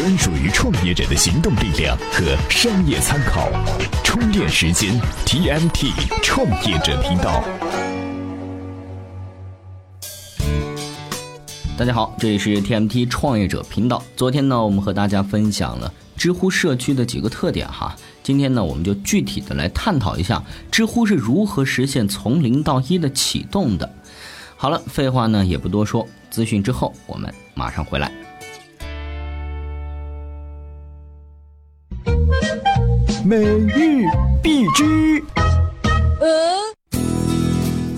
专属于创业者的行动力量和商业参考。充电时间，TMT 创业者频道。大家好，这里是 TMT 创业者频道。昨天呢，我们和大家分享了知乎社区的几个特点哈。今天呢，我们就具体的来探讨一下知乎是如何实现从零到一的启动的。好了，废话呢也不多说，资讯之后我们马上回来。每日必知。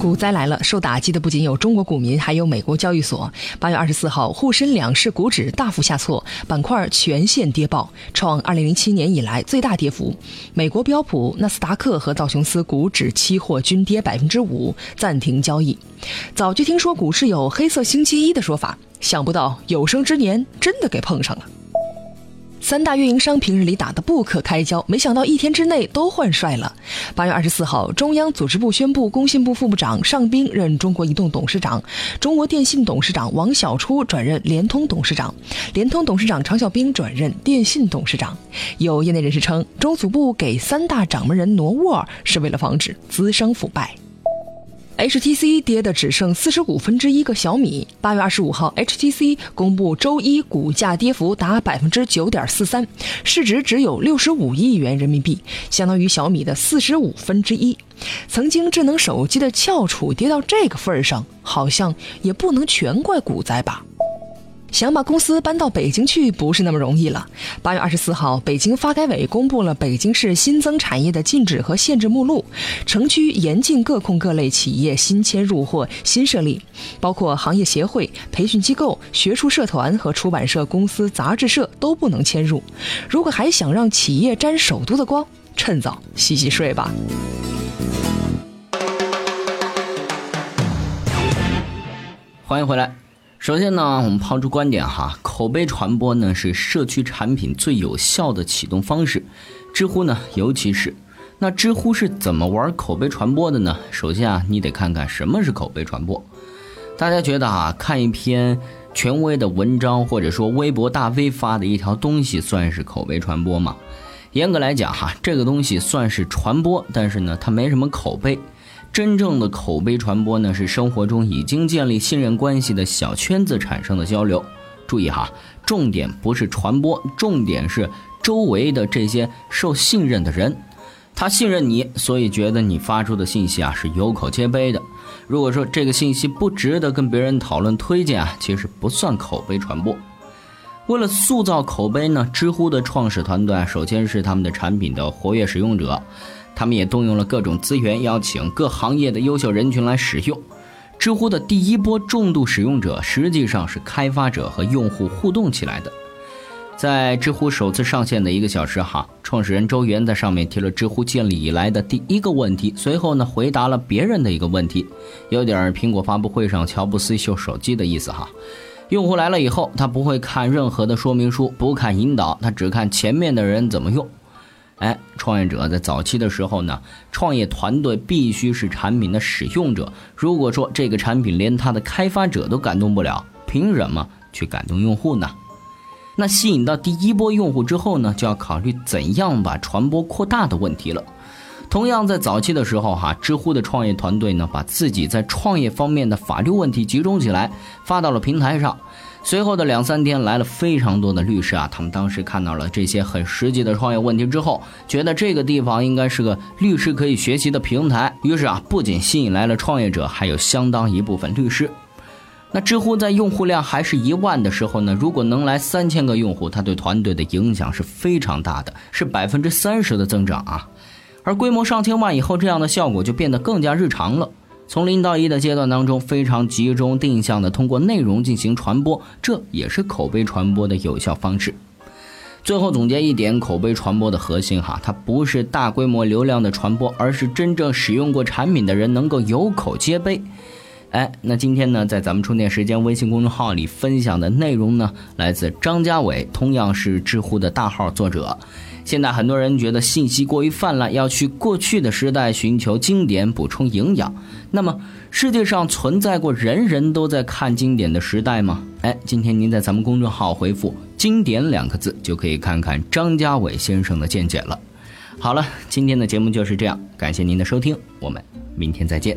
股灾来了，受打击的不仅有中国股民，还有美国交易所。八月二十四号，沪深两市股指大幅下挫，板块全线跌爆，创二零零七年以来最大跌幅。美国标普、纳斯达克和道琼斯股指期货均跌百分之五，暂停交易。早就听说股市有“黑色星期一”的说法，想不到有生之年真的给碰上了。三大运营商平日里打得不可开交，没想到一天之内都换帅了。八月二十四号，中央组织部宣布，工信部副部长尚斌任中国移动董事长，中国电信董事长王晓初转任联通董事长，联通董事长常小兵转任电信董事长。有业内人士称，中组部给三大掌门人挪窝是为了防止滋生腐败。HTC 跌的只剩四十五分之一个小米。八月二十五号，HTC 公布周一股价跌幅达百分之九点四三，市值只有六十五亿元人民币，相当于小米的四十五分之一。曾经智能手机的翘楚跌到这个份儿上，好像也不能全怪股灾吧。想把公司搬到北京去不是那么容易了。八月二十四号，北京发改委公布了北京市新增产业的禁止和限制目录，城区严禁各控各类企业新迁入或新设立，包括行业协会、培训机构、学术社团和出版社公司、杂志社都不能迁入。如果还想让企业沾首都的光，趁早洗洗睡吧。欢迎回来。首先呢，我们抛出观点哈，口碑传播呢是社区产品最有效的启动方式，知乎呢尤其是。那知乎是怎么玩口碑传播的呢？首先啊，你得看看什么是口碑传播。大家觉得啊，看一篇权威的文章，或者说微博大 V 发的一条东西，算是口碑传播吗？严格来讲哈，这个东西算是传播，但是呢，它没什么口碑。真正的口碑传播呢，是生活中已经建立信任关系的小圈子产生的交流。注意哈，重点不是传播，重点是周围的这些受信任的人，他信任你，所以觉得你发出的信息啊是有口皆碑的。如果说这个信息不值得跟别人讨论推荐啊，其实不算口碑传播。为了塑造口碑呢，知乎的创始团队首先是他们的产品的活跃使用者。他们也动用了各种资源，邀请各行业的优秀人群来使用。知乎的第一波重度使用者实际上是开发者和用户互动起来的。在知乎首次上线的一个小时，哈，创始人周源在上面提了知乎建立以来的第一个问题，随后呢回答了别人的一个问题，有点苹果发布会上乔布斯秀手机的意思哈。用户来了以后，他不会看任何的说明书，不看引导，他只看前面的人怎么用。哎，创业者在早期的时候呢，创业团队必须是产品的使用者。如果说这个产品连它的开发者都感动不了，凭什么去感动用户呢？那吸引到第一波用户之后呢，就要考虑怎样把传播扩大的问题了。同样在早期的时候，哈，知乎的创业团队呢，把自己在创业方面的法律问题集中起来，发到了平台上。随后的两三天来了非常多的律师啊，他们当时看到了这些很实际的创业问题之后，觉得这个地方应该是个律师可以学习的平台。于是啊，不仅吸引来了创业者，还有相当一部分律师。那知乎在用户量还是一万的时候呢，如果能来三千个用户，它对团队的影响是非常大的，是百分之三十的增长啊。而规模上千万以后，这样的效果就变得更加日常了。从零到一的阶段当中，非常集中定向的通过内容进行传播，这也是口碑传播的有效方式。最后总结一点，口碑传播的核心哈，它不是大规模流量的传播，而是真正使用过产品的人能够有口皆碑。哎，那今天呢，在咱们充电时间微信公众号里分享的内容呢，来自张家伟，同样是知乎的大号作者。现在很多人觉得信息过于泛滥，要去过去的时代寻求经典补充营养。那么，世界上存在过人人都在看经典的时代吗？哎，今天您在咱们公众号回复“经典”两个字，就可以看看张家伟先生的见解了。好了，今天的节目就是这样，感谢您的收听，我们明天再见。